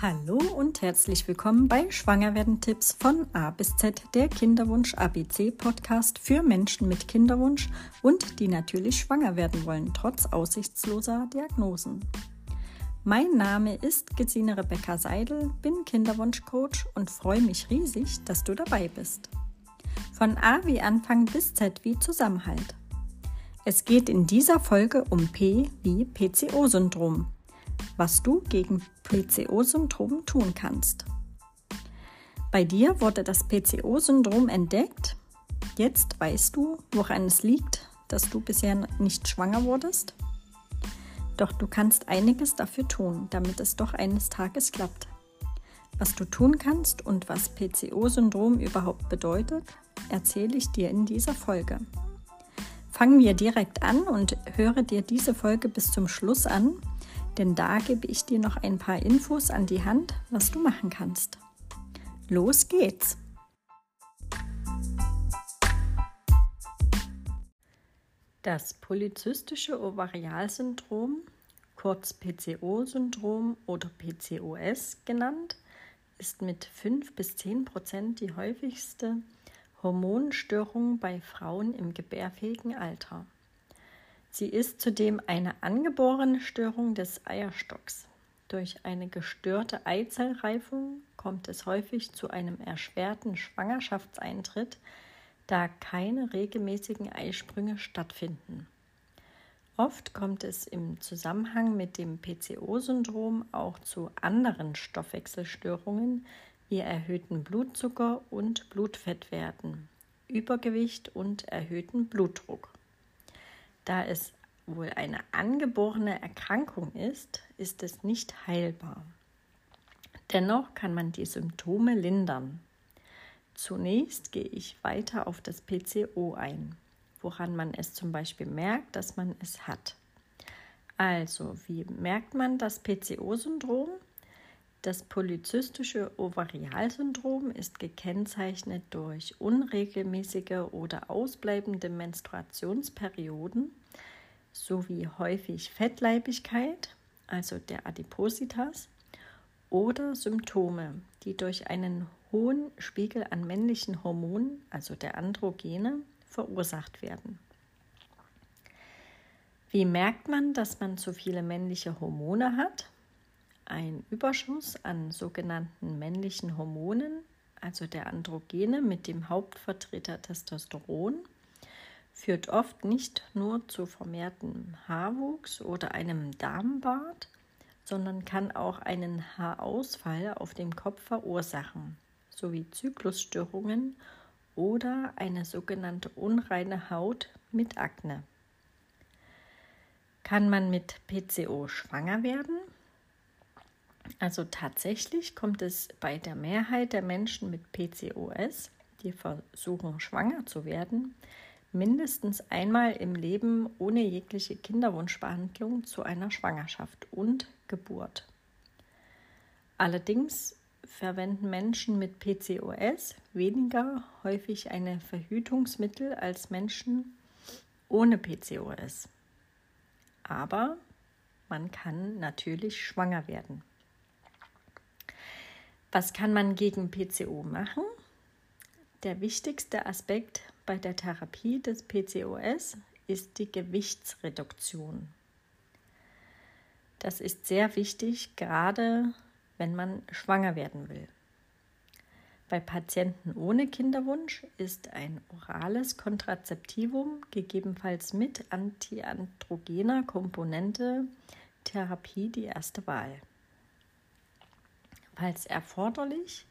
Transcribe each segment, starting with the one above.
Hallo und herzlich willkommen bei Schwangerwerden-Tipps von A bis Z, der Kinderwunsch ABC Podcast für Menschen mit Kinderwunsch und die natürlich schwanger werden wollen, trotz aussichtsloser Diagnosen. Mein Name ist Gesine Rebecca Seidel, bin Kinderwunschcoach und freue mich riesig, dass du dabei bist. Von A wie Anfang bis Z wie Zusammenhalt. Es geht in dieser Folge um P wie PCO-Syndrom was du gegen PCO-Syndrom tun kannst. Bei dir wurde das PCO-Syndrom entdeckt. Jetzt weißt du, woran es liegt, dass du bisher nicht schwanger wurdest. Doch du kannst einiges dafür tun, damit es doch eines Tages klappt. Was du tun kannst und was PCO-Syndrom überhaupt bedeutet, erzähle ich dir in dieser Folge. Fangen wir direkt an und höre dir diese Folge bis zum Schluss an, denn da gebe ich dir noch ein paar Infos an die Hand, was du machen kannst. Los geht's! Das polyzystische Ovarialsyndrom, kurz PCO-Syndrom oder PCOS genannt, ist mit 5 bis 10 Prozent die häufigste Hormonstörung bei Frauen im gebärfähigen Alter. Sie ist zudem eine angeborene Störung des Eierstocks. Durch eine gestörte Eizellreifung kommt es häufig zu einem erschwerten Schwangerschaftseintritt, da keine regelmäßigen Eisprünge stattfinden. Oft kommt es im Zusammenhang mit dem PCO-Syndrom auch zu anderen Stoffwechselstörungen wie erhöhten Blutzucker- und Blutfettwerten, Übergewicht und erhöhten Blutdruck. Da es wohl eine angeborene Erkrankung ist, ist es nicht heilbar. Dennoch kann man die Symptome lindern. Zunächst gehe ich weiter auf das PCO ein, woran man es zum Beispiel merkt, dass man es hat. Also, wie merkt man das PCO-Syndrom? Das polyzystische Ovarialsyndrom ist gekennzeichnet durch unregelmäßige oder ausbleibende Menstruationsperioden sowie häufig Fettleibigkeit, also der Adipositas, oder Symptome, die durch einen hohen Spiegel an männlichen Hormonen, also der Androgene, verursacht werden. Wie merkt man, dass man zu viele männliche Hormone hat? ein Überschuss an sogenannten männlichen Hormonen, also der Androgene mit dem Hauptvertreter Testosteron, führt oft nicht nur zu vermehrtem Haarwuchs oder einem Darmbart, sondern kann auch einen Haarausfall auf dem Kopf verursachen, sowie Zyklusstörungen oder eine sogenannte unreine Haut mit Akne. Kann man mit PCO schwanger werden? Also tatsächlich kommt es bei der Mehrheit der Menschen mit PCOS, die versuchen schwanger zu werden, mindestens einmal im Leben ohne jegliche Kinderwunschbehandlung zu einer Schwangerschaft und Geburt. Allerdings verwenden Menschen mit PCOS weniger häufig eine Verhütungsmittel als Menschen ohne PCOS. Aber man kann natürlich schwanger werden. Was kann man gegen PCO machen? Der wichtigste Aspekt bei der Therapie des PCOS ist die Gewichtsreduktion. Das ist sehr wichtig, gerade wenn man schwanger werden will. Bei Patienten ohne Kinderwunsch ist ein orales Kontrazeptivum, gegebenenfalls mit antiandrogener Komponente, Therapie die erste Wahl. Falls erforderlich,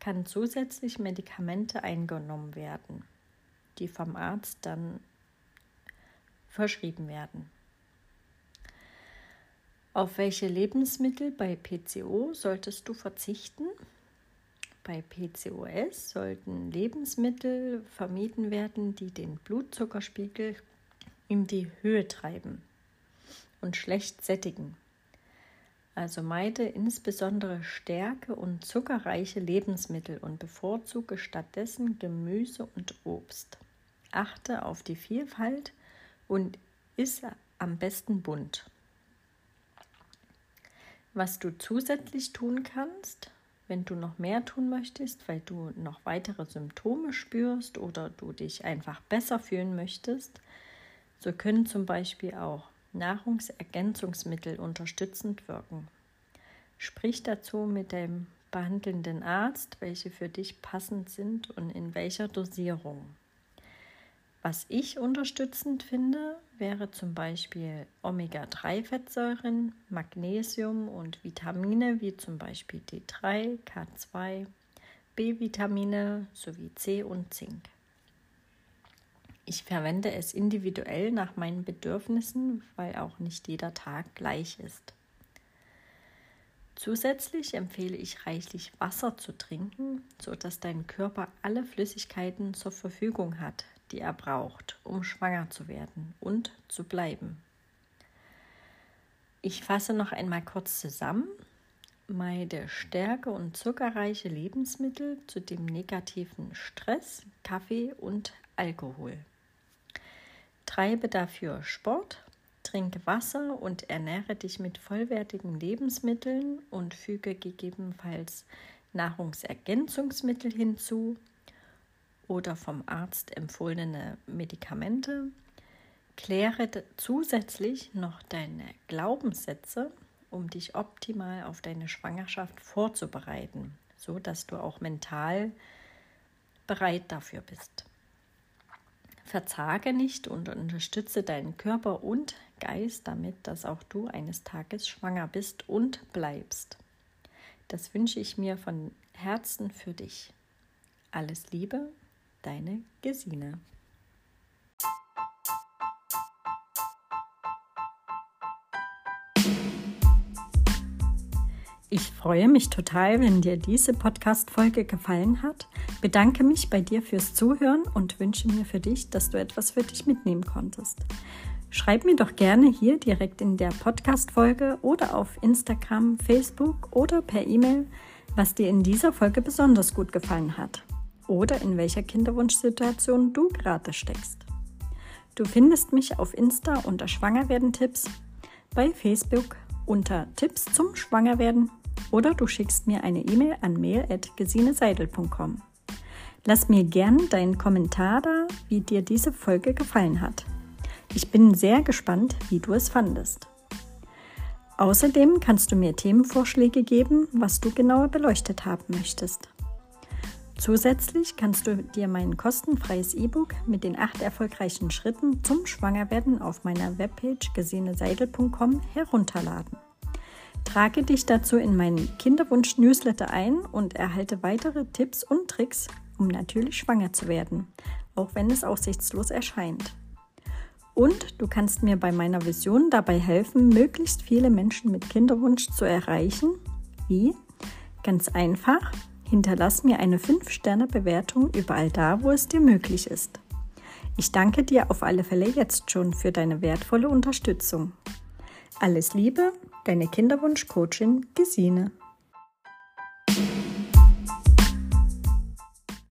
kann zusätzlich Medikamente eingenommen werden, die vom Arzt dann verschrieben werden. Auf welche Lebensmittel bei PCO solltest du verzichten? Bei PCOS sollten Lebensmittel vermieden werden, die den Blutzuckerspiegel in die Höhe treiben und schlecht sättigen. Also meide insbesondere stärke- und zuckerreiche Lebensmittel und bevorzuge stattdessen Gemüse und Obst. Achte auf die Vielfalt und isse am besten bunt. Was du zusätzlich tun kannst, wenn du noch mehr tun möchtest, weil du noch weitere Symptome spürst oder du dich einfach besser fühlen möchtest, so können zum Beispiel auch Nahrungsergänzungsmittel unterstützend wirken. Sprich dazu mit dem behandelnden Arzt, welche für dich passend sind und in welcher Dosierung. Was ich unterstützend finde, wäre zum Beispiel Omega-3-Fettsäuren, Magnesium und Vitamine wie zum Beispiel D3, K2, B-Vitamine sowie C und Zink. Ich verwende es individuell nach meinen Bedürfnissen, weil auch nicht jeder Tag gleich ist. Zusätzlich empfehle ich reichlich Wasser zu trinken, sodass dein Körper alle Flüssigkeiten zur Verfügung hat, die er braucht, um schwanger zu werden und zu bleiben. Ich fasse noch einmal kurz zusammen. Meide stärke- und zuckerreiche Lebensmittel zu dem negativen Stress, Kaffee und Alkohol. Treibe dafür Sport, trinke Wasser und ernähre dich mit vollwertigen Lebensmitteln und füge gegebenenfalls Nahrungsergänzungsmittel hinzu, oder vom Arzt empfohlene Medikamente. Kläre zusätzlich noch deine Glaubenssätze, um dich optimal auf deine Schwangerschaft vorzubereiten, so dass du auch mental bereit dafür bist. Verzage nicht und unterstütze deinen Körper und Geist damit, dass auch du eines Tages schwanger bist und bleibst. Das wünsche ich mir von Herzen für dich. Alles Liebe, Deine Gesine. Ich freue mich total, wenn dir diese Podcast-Folge gefallen hat. Bedanke mich bei dir fürs Zuhören und wünsche mir für dich, dass du etwas für dich mitnehmen konntest. Schreib mir doch gerne hier direkt in der Podcast-Folge oder auf Instagram, Facebook oder per E-Mail, was dir in dieser Folge besonders gut gefallen hat oder in welcher Kinderwunschsituation du gerade steckst. Du findest mich auf Insta unter Schwangerwerden-Tipps, bei Facebook unter Tipps zum Schwangerwerden oder du schickst mir eine E-Mail an mail.gesineseidel.com. Lass mir gern deinen Kommentar da, wie dir diese Folge gefallen hat. Ich bin sehr gespannt, wie du es fandest. Außerdem kannst du mir Themenvorschläge geben, was du genauer beleuchtet haben möchtest. Zusätzlich kannst du dir mein kostenfreies E-Book mit den acht erfolgreichen Schritten zum Schwangerwerden auf meiner Webpage geseneseidel.com herunterladen. Trage dich dazu in meinen Kinderwunsch-Newsletter ein und erhalte weitere Tipps und Tricks, um natürlich schwanger zu werden, auch wenn es aussichtslos erscheint. Und du kannst mir bei meiner Vision dabei helfen, möglichst viele Menschen mit Kinderwunsch zu erreichen. Wie? Ganz einfach Hinterlass mir eine 5-Sterne-Bewertung überall da, wo es dir möglich ist. Ich danke dir auf alle Fälle jetzt schon für deine wertvolle Unterstützung. Alles Liebe, deine Kinderwunsch-Coachin Gesine.